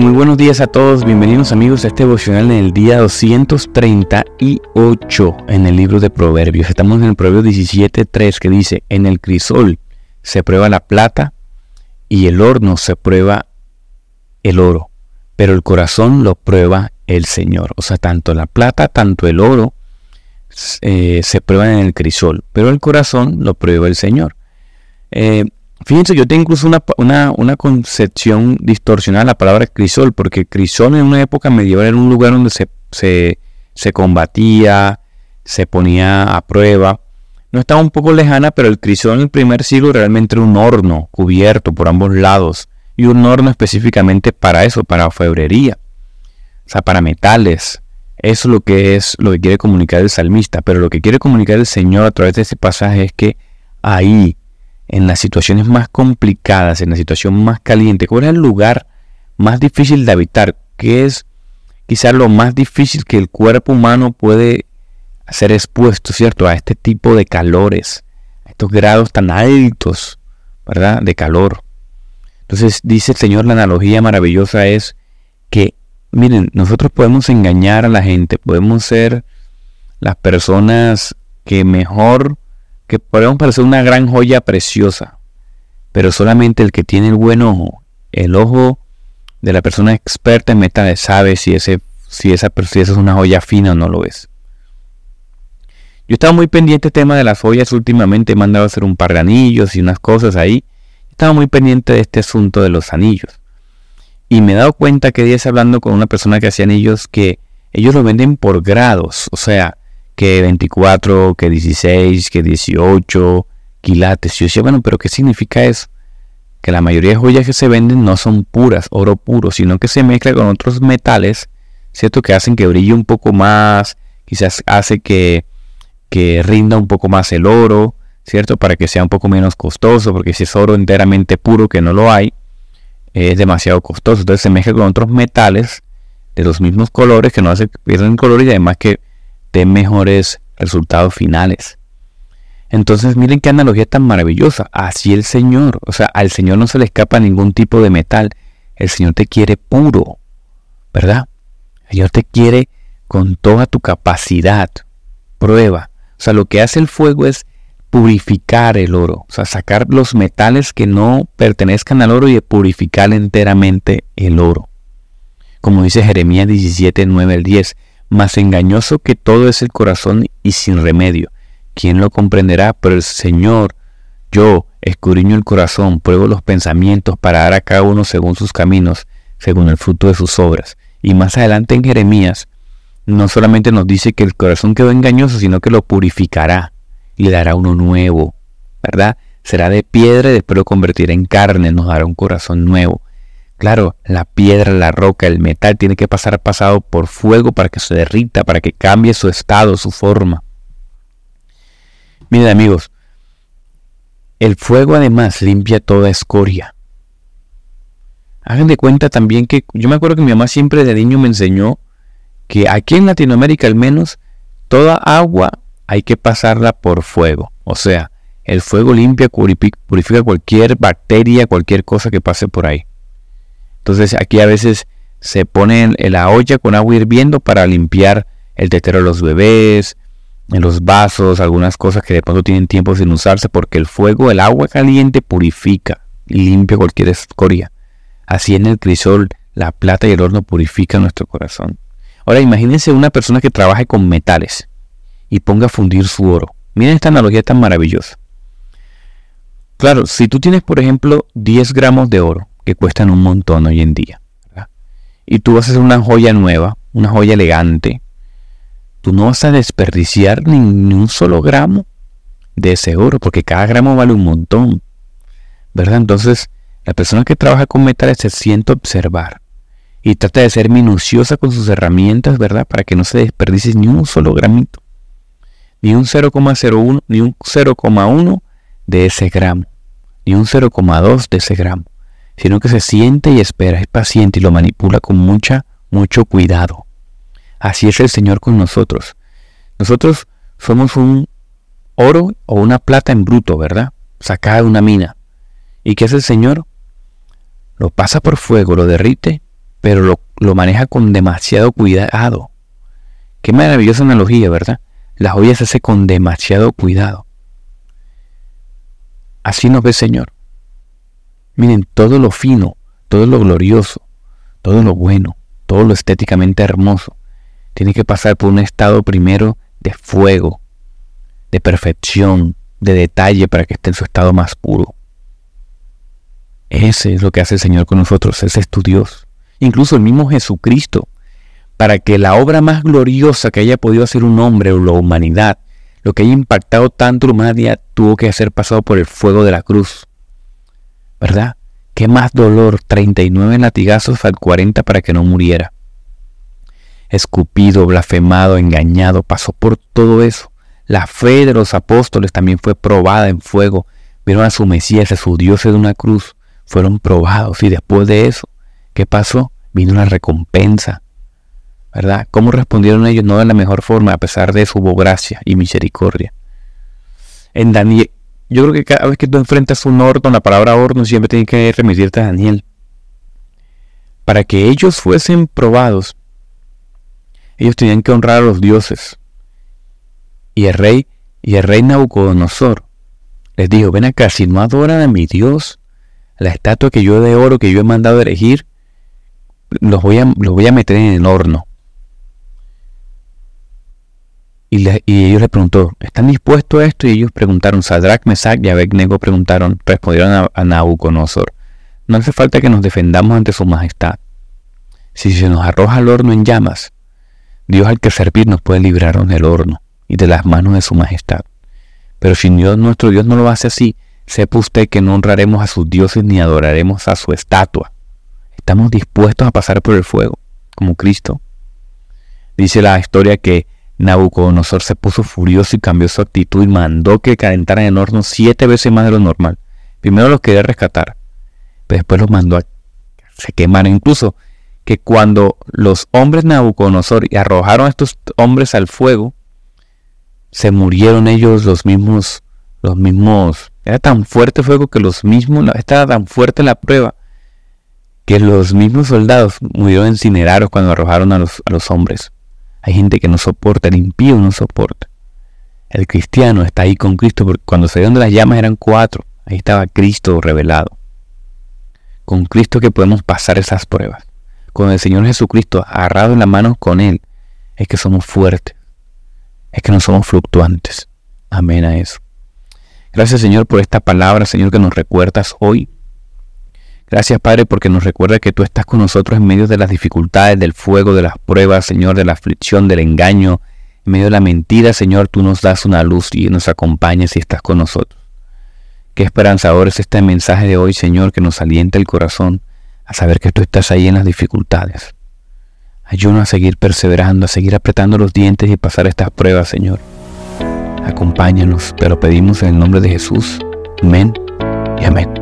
Muy buenos días a todos, bienvenidos amigos a este devocional en el día 238 en el libro de Proverbios. Estamos en el Proverbio 17.3 que dice, en el crisol se prueba la plata y el horno se prueba el oro, pero el corazón lo prueba el Señor. O sea, tanto la plata, tanto el oro eh, se prueban en el crisol, pero el corazón lo prueba el Señor. Eh, Fíjense, yo tengo incluso una, concepción distorsionada de la palabra crisol, porque crisol en una época medieval era un lugar donde se, se, combatía, se ponía a prueba. No estaba un poco lejana, pero el crisol en el primer siglo realmente era un horno cubierto por ambos lados, y un horno específicamente para eso, para orfebrería, o sea, para metales. Eso es lo que es lo que quiere comunicar el salmista, pero lo que quiere comunicar el Señor a través de ese pasaje es que ahí en las situaciones más complicadas, en la situación más caliente, cuál es el lugar más difícil de habitar, qué es quizás lo más difícil que el cuerpo humano puede ser expuesto, ¿cierto? A este tipo de calores, a estos grados tan altos, ¿verdad? De calor. Entonces dice el Señor, la analogía maravillosa es que, miren, nosotros podemos engañar a la gente, podemos ser las personas que mejor que podemos parecer una gran joya preciosa, pero solamente el que tiene el buen ojo, el ojo de la persona experta en metales, sabe si, ese, si, esa, si esa es una joya fina o no lo es. Yo estaba muy pendiente del tema de las joyas últimamente, he mandado a hacer un par de anillos y unas cosas ahí. Estaba muy pendiente de este asunto de los anillos. Y me he dado cuenta que días hablando con una persona que hacía anillos que ellos lo venden por grados. O sea, que 24, que 16, que 18 quilates. Yo decía, bueno, pero ¿qué significa eso? Que la mayoría de joyas que se venden no son puras, oro puro, sino que se mezcla con otros metales, ¿cierto? Que hacen que brille un poco más, quizás hace que, que rinda un poco más el oro, ¿cierto? Para que sea un poco menos costoso, porque si es oro enteramente puro, que no lo hay, es demasiado costoso. Entonces se mezcla con otros metales de los mismos colores que no hace que pierdan color y además que de mejores resultados finales. Entonces miren qué analogía tan maravillosa. Así el Señor, o sea, al Señor no se le escapa ningún tipo de metal. El Señor te quiere puro, ¿verdad? El Señor te quiere con toda tu capacidad. Prueba. O sea, lo que hace el fuego es purificar el oro, o sea, sacar los metales que no pertenezcan al oro y purificar enteramente el oro. Como dice Jeremías 17, 9 al 10, más engañoso que todo es el corazón y sin remedio. ¿Quién lo comprenderá? Pero el Señor, yo, escudriño el corazón, pruebo los pensamientos para dar a cada uno según sus caminos, según el fruto de sus obras. Y más adelante en Jeremías, no solamente nos dice que el corazón quedó engañoso, sino que lo purificará y le dará uno nuevo, ¿verdad? Será de piedra y después lo convertirá en carne, nos dará un corazón nuevo. Claro, la piedra, la roca, el metal tiene que pasar pasado por fuego para que se derrita, para que cambie su estado, su forma. Miren amigos, el fuego además limpia toda escoria. Hagan de cuenta también que yo me acuerdo que mi mamá siempre de niño me enseñó que aquí en Latinoamérica al menos toda agua hay que pasarla por fuego. O sea, el fuego limpia, purifica cualquier bacteria, cualquier cosa que pase por ahí. Entonces aquí a veces se pone en la olla con agua hirviendo para limpiar el tetero de los bebés, en los vasos, algunas cosas que de pronto tienen tiempo sin usarse porque el fuego, el agua caliente purifica y limpia cualquier escoria. Así en el crisol, la plata y el horno purifican nuestro corazón. Ahora imagínense una persona que trabaje con metales y ponga a fundir su oro. Miren esta analogía tan maravillosa. Claro, si tú tienes por ejemplo 10 gramos de oro que cuestan un montón hoy en día. Y tú vas a hacer una joya nueva, una joya elegante. Tú no vas a desperdiciar ni, un solo gramo de ese oro, porque cada gramo vale un montón. ¿Verdad? Entonces, la persona que trabaja con metales se siente observar y trata de ser minuciosa con sus herramientas, ¿verdad? Para que no se desperdicie ni un solo gramito, ni un 0,01, ni un 0,1 de ese gramo, ni un 0,2 de ese gramo sino que se siente y espera, es paciente y lo manipula con mucha, mucho cuidado. Así es el Señor con nosotros. Nosotros somos un oro o una plata en bruto, ¿verdad? Sacada de una mina. ¿Y qué hace el Señor? Lo pasa por fuego, lo derrite pero lo, lo maneja con demasiado cuidado. Qué maravillosa analogía, ¿verdad? La joya se hace con demasiado cuidado. Así nos ve Señor. Miren, todo lo fino, todo lo glorioso, todo lo bueno, todo lo estéticamente hermoso, tiene que pasar por un estado primero de fuego, de perfección, de detalle para que esté en su estado más puro. Ese es lo que hace el Señor con nosotros, ese es tu Dios. Incluso el mismo Jesucristo, para que la obra más gloriosa que haya podido hacer un hombre o la humanidad, lo que haya impactado tanto la humanidad, tuvo que ser pasado por el fuego de la cruz. ¿Verdad? ¿Qué más dolor? 39 latigazos al 40 para que no muriera. Escupido, blasfemado, engañado, pasó por todo eso. La fe de los apóstoles también fue probada en fuego. Vieron a su Mesías, a su Dios en una cruz. Fueron probados y después de eso, ¿qué pasó? Vino la recompensa. ¿Verdad? ¿Cómo respondieron ellos? No de la mejor forma, a pesar de su gracia y misericordia. En Daniel, yo creo que cada vez que tú enfrentas un horno, la palabra horno siempre tiene que remitirte a Daniel. Para que ellos fuesen probados, ellos tenían que honrar a los dioses. Y el rey, y el rey Nabucodonosor les dijo, ven acá, si no adoran a mi Dios, la estatua que yo de oro que yo he mandado elegir, los voy a, los voy a meter en el horno. Y, ellos le preguntó, ¿están dispuestos a esto? Y ellos preguntaron, Sadrach, Mesach y Abednego preguntaron, respondieron a, a Nabucodonosor, no hace falta que nos defendamos ante su majestad. Si se nos arroja al horno en llamas, Dios al que servir nos puede librarnos del horno y de las manos de su majestad. Pero si Dios, nuestro Dios no lo hace así, sepa usted que no honraremos a sus dioses ni adoraremos a su estatua. Estamos dispuestos a pasar por el fuego, como Cristo. Dice la historia que Nabucodonosor se puso furioso y cambió su actitud y mandó que calentaran el horno siete veces más de lo normal. Primero los quería rescatar, pero después los mandó a se quemaran. Incluso que cuando los hombres Nabucodonosor arrojaron a estos hombres al fuego, se murieron ellos los mismos, los mismos. Era tan fuerte el fuego que los mismos, estaba tan fuerte la prueba que los mismos soldados murieron incinerados cuando arrojaron a los, a los hombres. Hay gente que no soporta, el impío no soporta. El cristiano está ahí con Cristo, porque cuando salieron de las llamas eran cuatro. Ahí estaba Cristo revelado. Con Cristo que podemos pasar esas pruebas. Con el Señor Jesucristo agarrado en la mano con Él, es que somos fuertes. Es que no somos fluctuantes. Amén a eso. Gracias Señor por esta palabra, Señor, que nos recuerdas hoy Gracias Padre porque nos recuerda que tú estás con nosotros en medio de las dificultades, del fuego, de las pruebas, Señor, de la aflicción, del engaño, en medio de la mentira, Señor, tú nos das una luz y nos acompañas y estás con nosotros. Qué esperanzador es este mensaje de hoy, Señor, que nos alienta el corazón a saber que tú estás ahí en las dificultades. Ayúdanos a seguir perseverando, a seguir apretando los dientes y pasar estas pruebas, Señor. Acompáñanos, te lo pedimos en el nombre de Jesús. Amén y amén.